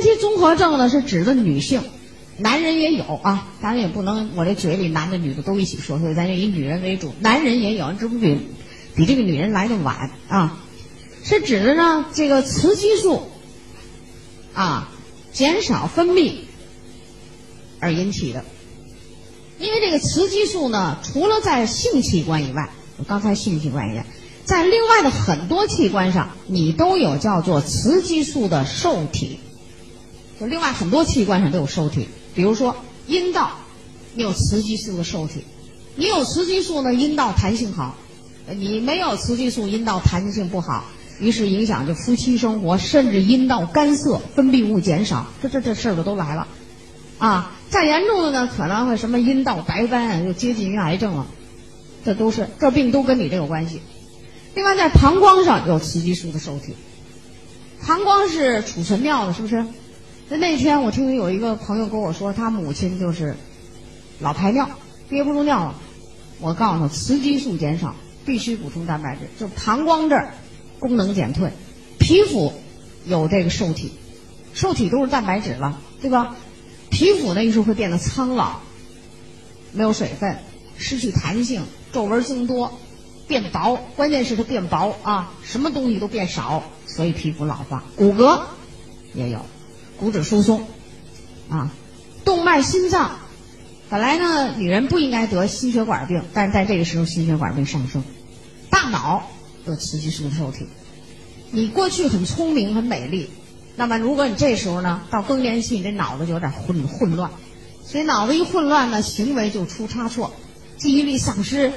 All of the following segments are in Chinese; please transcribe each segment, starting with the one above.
年期综合症呢是指的女性，男人也有啊，当然也不能我这嘴里男的女的都一起说，所以咱就以女人为主，男人也有，只不过比比这个女人来的晚啊，是指的呢这个雌激素啊减少分泌而引起的。因为这个雌激素呢，除了在性器官以外，我刚才性器官也，在另外的很多器官上，你都有叫做雌激素的受体。就另外很多器官上都有受体，比如说阴道，你有雌激素的受体，你有雌激素呢，阴道弹性好；你没有雌激素，阴道弹性不好，于是影响着夫妻生活，甚至阴道干涩，分泌物减少，这这这事儿就都来了，啊。再严重的呢，可能会什么阴道白斑，就接近于癌症了。这都是这病都跟你这有关系。另外，在膀胱上有雌激素的受体，膀胱是储存尿的，是不是？那那天我听有一个朋友跟我说，他母亲就是老排尿，憋不住尿了。我告诉他，雌激素减少，必须补充蛋白质。就膀胱这儿功能减退，皮肤有这个受体，受体都是蛋白质了，对吧？皮肤呢，一时会变得苍老，没有水分，失去弹性，皱纹增多，变薄。关键是它变薄啊，什么东西都变少，所以皮肤老化。骨骼也有，骨质疏松啊，动脉、心脏。本来呢，女人不应该得心血管病，但是在这个时候，心血管病上升。大脑有雌激素受体，你过去很聪明、很美丽。那么，如果你这时候呢，到更年期，你这脑子就有点混混乱，所以脑子一混乱呢，行为就出差错，记忆力丧失，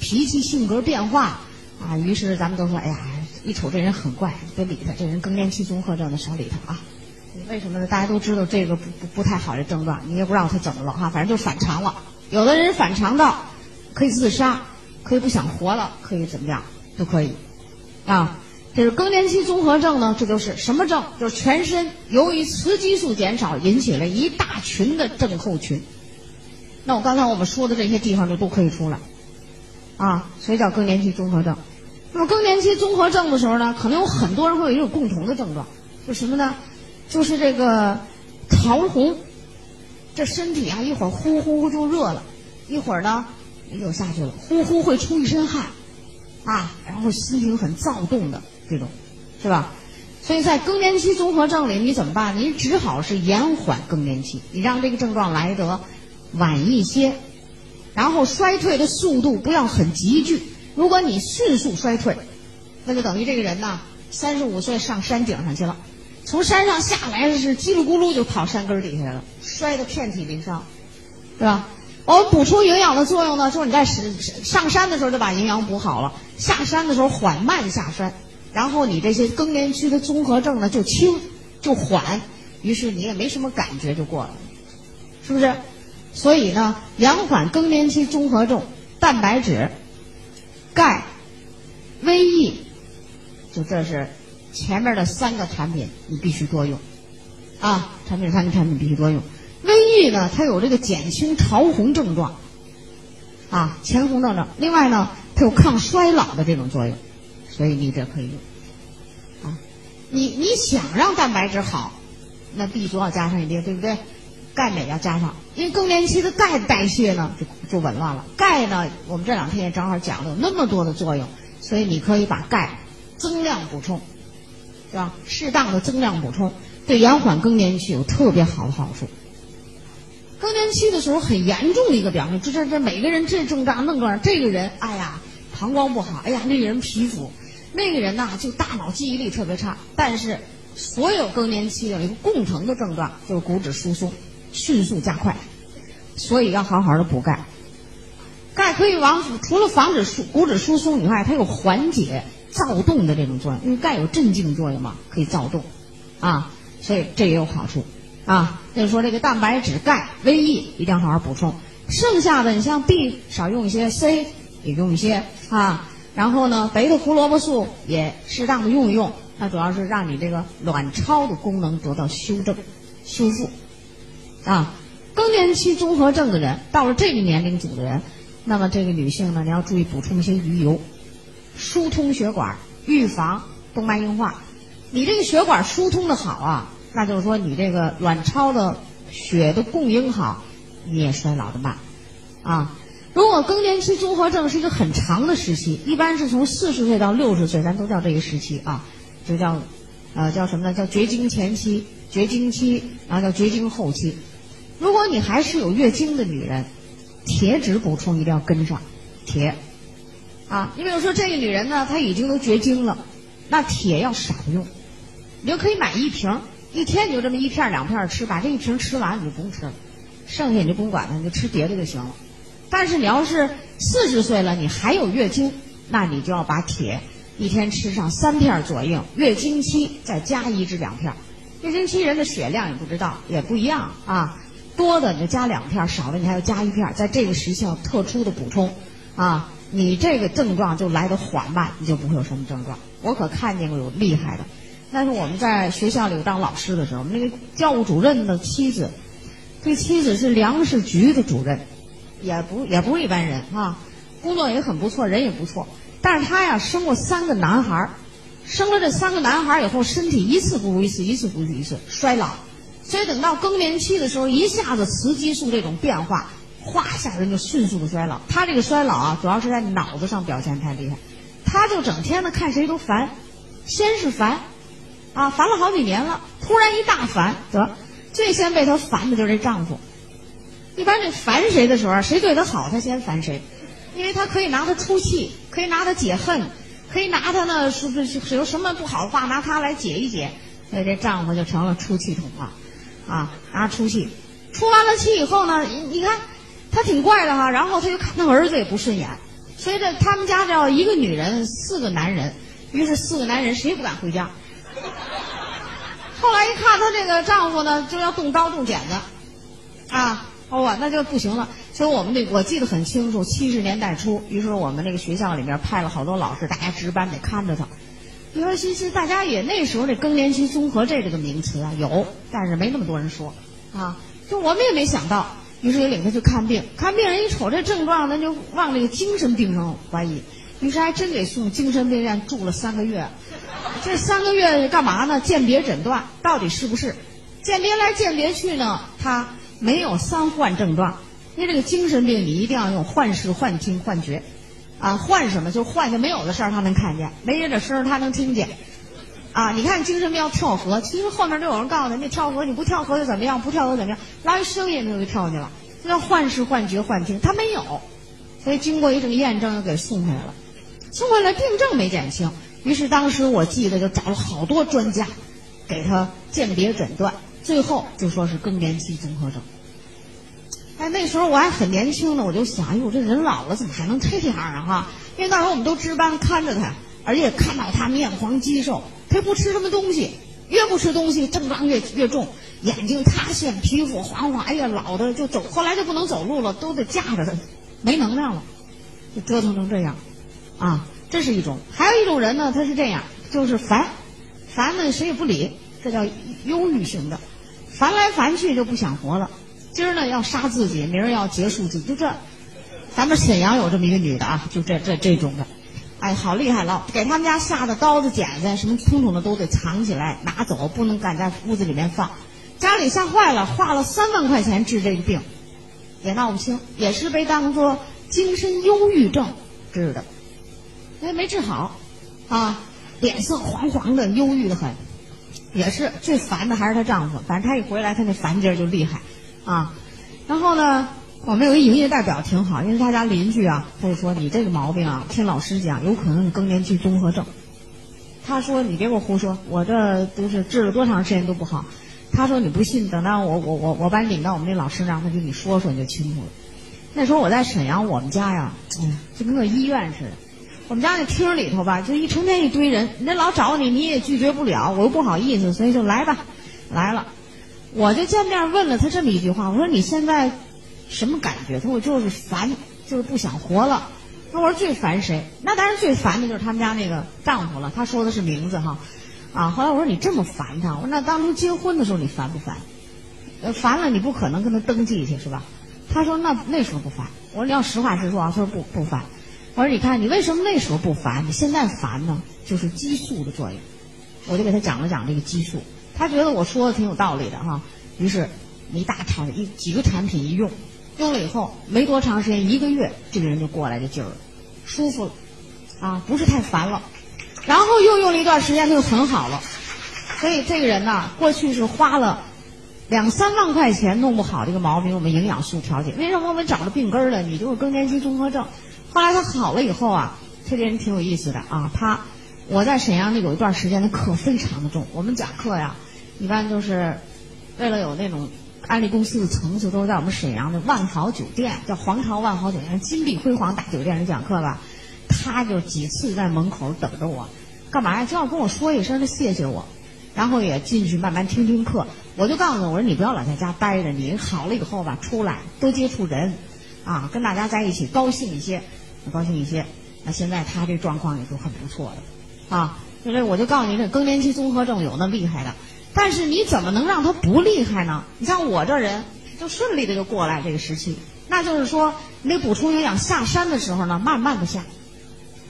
脾气性格变化啊。于是咱们都说，哎呀，一瞅这人很怪，别理他，这人更年期综合症的，少理他啊。为什么呢？大家都知道这个不不不太好的症状，你也不知道他怎么了哈，反正就反常了。有的人反常到可以自杀，可以不想活了，可以怎么样都可以啊。这是更年期综合症呢，这就是什么症？就是全身由于雌激素减少引起了一大群的症候群。那我刚才我们说的这些地方就都可以出来，啊，所以叫更年期综合症。那么更年期综合症的时候呢，可能有很多人会有一种共同的症状，就什么呢？就是这个潮红，这身体啊一会儿呼呼就热了，一会儿呢又下去了，呼呼会出一身汗，啊，然后心情很躁动的。这种，是吧？所以在更年期综合症里，你怎么办？你只好是延缓更年期，你让这个症状来得晚一些，然后衰退的速度不要很急剧。如果你迅速衰退，那就等于这个人呢，三十五岁上山顶上去了，从山上下来是叽里咕噜就跑山根底下了，摔得遍体鳞伤，是吧？我们补充营养的作用呢，就是你在上上山的时候就把营养补好了，下山的时候缓慢下山。然后你这些更年期的综合症呢就轻就缓，于是你也没什么感觉就过了，是不是？所以呢，延缓更年期综合症，蛋白质、钙、维 E，就这是前面的三个产品你必须多用啊！产品三个产品必须多用。维 E 呢，它有这个减轻潮红症状啊，前红症状。另外呢，它有抗衰老的这种作用。所以你这可以用，啊，你你想让蛋白质好，那 B 族要加上一定，对不对？钙镁要加上，因为更年期的钙代谢呢就就紊乱了。钙呢，我们这两天也正好讲了有那么多的作用，所以你可以把钙增量补充，是吧？适当的增量补充，对延缓更年期有特别好的好处。更年期的时候很严重的一个表现，这这这每个人这症状那个这个人，哎呀，膀胱不好，哎呀，那个人皮肤。那个人呐，就大脑记忆力特别差，但是所有更年期有一个共同的症状，就是骨质疏松迅速加快，所以要好好的补钙。钙可以防除了防止疏骨质疏松以外，它有缓解躁动的这种作用，因为钙有镇静作用嘛，可以躁动，啊，所以这也有好处啊。就是说这个蛋白质、钙、维 E 一定要好好补充，剩下的你像 B 少用一些，C 也用一些啊。然后呢，贝塔胡萝卜素也适当的用一用，它主要是让你这个卵巢的功能得到修正、修复。啊，更年期综合症的人，到了这个年龄组的人，那么这个女性呢，你要注意补充一些鱼油，疏通血管，预防动脉硬化。你这个血管疏通的好啊，那就是说你这个卵巢的血的供应好，你也衰老的慢，啊。如果更年期综合症是一个很长的时期，一般是从四十岁到六十岁，咱都叫这个时期啊，就叫，呃，叫什么呢？叫绝经前期、绝经期，然后叫绝经后期。如果你还是有月经的女人，铁质补充一定要跟上，铁，啊，你比如说这个女人呢，她已经都绝经了，那铁要少用，你就可以买一瓶，一天你就这么一片两片吃，把这一瓶吃完你就不用吃了，剩下你就不用管它，你就吃别的就行了。但是你要是四十岁了，你还有月经，那你就要把铁一天吃上三片左右，月经期再加一至两片。月经期人的血量也不知道也不一样啊，多的你就加两片，少的你还要加一片，在这个时期要特殊的补充啊，你这个症状就来的缓慢，你就不会有什么症状。我可看见过有厉害的，但是我们在学校里当老师的时候，那个教务主任的妻子，这妻子是粮食局的主任。也不也不是一般人啊，工作也很不错，人也不错。但是他呀生过三个男孩，生了这三个男孩以后，身体一次不如一次，一次不如一次，衰老。所以等到更年期的时候，一下子雌激素这种变化，哗下人就迅速的衰老。他这个衰老啊，主要是在脑子上表现太厉害，他就整天的看谁都烦，先是烦，啊烦了好几年了，突然一大烦，得最先被他烦的就是这丈夫。一般这烦谁的时候，谁对她好，她先烦谁，因为她可以拿他出气，可以拿他解恨，可以拿他呢，是不是有什么不好的话，拿他来解一解，所以这丈夫就成了出气筒了，啊，拿出气，出完了气以后呢，你看他挺怪的哈，然后他就看他儿子也不顺眼，所以这他们家叫一个女人四个男人，于是四个男人谁也不敢回家。后来一看她这个丈夫呢，就要动刀动剪子，啊。哦，那就不行了。所以我们那我记得很清楚，七十年代初，于是我们那个学校里面派了好多老师，大家值班得看着他。尤其是大家也那时候这更年期综合症这个名词啊有，但是没那么多人说啊。就我们也没想到，于是也领他去看病。看病人一瞅这症状，那就往这个精神病上怀疑，于是还真给送精神病院住了三个月。这三个月干嘛呢？鉴别诊断到底是不是？鉴别来鉴别去呢，他。没有三幻症状，因为这个精神病你一定要用幻视、幻听、幻觉，啊，幻什么就幻下没有的事儿他能看见，没人的声儿他能听见，啊，你看精神病要跳河，其实后面都有人告诉他，你跳河你不跳河又怎么样？不跳河怎么样？拉一声音他就跳去了，这叫幻视、幻觉、幻听，他没有，所以经过一种验证又给送回来了，送回来病症没减轻，于是当时我记得就找了好多专家，给他鉴别诊断。最后就说是更年期综合症。哎，那时候我还很年轻呢，我就想，哎呦，这人老了怎么还能这样啊？哈，因为那时候我们都值班看着他，而且看到他面黄肌瘦，他不吃什么东西，越不吃东西症状越越重，眼睛塌陷，皮肤黄黄，哎呀，老的就走，后来就不能走路了，都得架着他，没能量了，就折腾成这样，啊，这是一种。还有一种人呢，他是这样，就是烦，烦呢谁也不理，这叫忧郁型的。烦来烦去就不想活了，今儿呢要杀自己，明儿要结束自己，就这。咱们沈阳有这么一个女的啊，就这这这种的，哎，好厉害了！给他们家下的刀子、剪子什么统统的都得藏起来拿走，不能敢在屋子里面放。家里吓坏了，花了三万块钱治这个病，也闹不清，也是被当做精神忧郁症治的，哎，没治好，啊，脸色黄黄的，忧郁的很。也是最烦的还是她丈夫，反正她一回来，她那烦劲儿就厉害，啊，然后呢，我们有一营业代表挺好，因为他家邻居啊，他就说你这个毛病啊，听老师讲，有可能更年期综合症。他说你别给我胡说，我这都是治了多长时间都不好。他说你不信，等到我我我我把你领到我们那老师那儿，他给你说说你就清楚了。那时候我在沈阳，我们家呀，哎呀，就跟个医院似的。我们家那厅里头吧，就一成天一堆人，人老找你，你也拒绝不了，我又不好意思，所以就来吧，来了，我就见面问了他这么一句话，我说你现在什么感觉？他说我就是烦，就是不想活了。那我说最烦谁？那当然最烦的就是他们家那个丈夫了。他说的是名字哈，啊，后来我说你这么烦他，我说那当初结婚的时候你烦不烦？呃，烦了你不可能跟他登记去是吧？他说那那时候不烦。我说你要实话实说啊，他说不不烦。我说：“你看，你为什么那时候不烦？你现在烦呢？就是激素的作用。我就给他讲了讲这个激素。他觉得我说的挺有道理的哈，于是一大产一几个产品一用，用了以后没多长时间，一个月这个人就过来这劲儿了，舒服了，啊，不是太烦了，然后又用了一段时间，他就很好了。所以这个人呢，过去是花了两三万块钱弄不好这个毛病，我们营养素调节。为什么我们找了病根儿了？你就是更年期综合症。后来他好了以后啊，这个人挺有意思的啊。他我在沈阳那有一段时间的课非常的重，我们讲课呀，一般就是为了有那种安利公司的层次，都是在我们沈阳的万豪酒店，叫皇朝万豪酒店，金碧辉煌大酒店里讲课吧。他就几次在门口等着我，干嘛呀？就要跟我说一声，他谢谢我。然后也进去慢慢听听课，我就告诉他，我说你不要老在家待着，你好了以后吧，出来多接触人，啊，跟大家在一起高兴一些，高兴一些。那现在他这状况也就很不错的，啊，就是我就告诉你，这更年期综合症有那厉害的，但是你怎么能让他不厉害呢？你像我这人就顺利的就过来这个时期，那就是说你得补充营养，下山的时候呢，慢慢的下，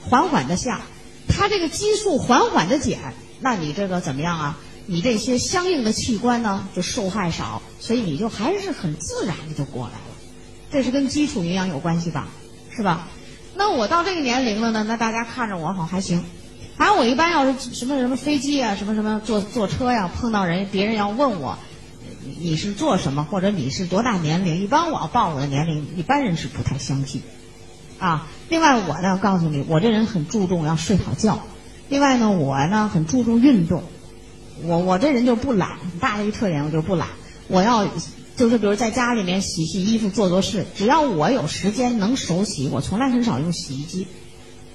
缓缓的下，他这个激素缓缓的减。那你这个怎么样啊？你这些相应的器官呢，就受害少，所以你就还是很自然的就过来了。这是跟基础营养有关系吧？是吧？那我到这个年龄了呢，那大家看着我好还行。反正我一般要是什么什么飞机啊，什么什么坐坐车呀，碰到人，别人要问我你是做什么，或者你是多大年龄，一般我要报我的年龄，一般人是不太相信。啊，另外我呢，告诉你，我这人很注重要睡好觉。另外呢，我呢很注重运动，我我这人就不懒，很大的一个特点，我就不懒。我要就是比如在家里面洗洗衣服、做做事，只要我有时间能手洗，我从来很少用洗衣机，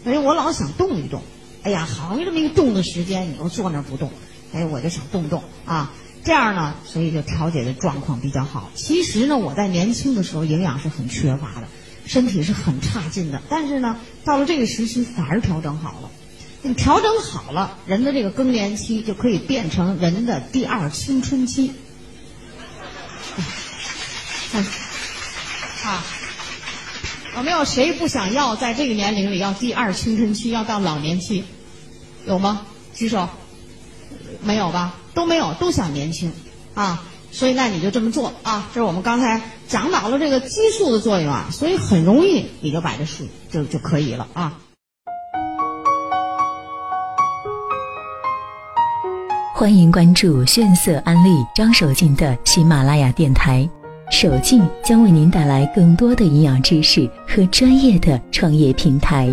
所以我老想动一动。哎呀，好这么一个动的时间，你又坐那不动，哎，我就想动动啊，这样呢，所以就调节的状况比较好。其实呢，我在年轻的时候营养是很缺乏的，身体是很差劲的，但是呢，到了这个时期反而调整好了。你调整好了，人的这个更年期就可以变成人的第二青春期。啊，有没有谁不想要在这个年龄里要第二青春期，要到老年期？有吗？举手。没有吧？都没有，都想年轻啊！所以那你就这么做啊！这是我们刚才讲到了这个激素的作用啊，所以很容易你就把这数就就可以了啊。欢迎关注炫色安利张守静的喜马拉雅电台，守静将为您带来更多的营养知识和专业的创业平台。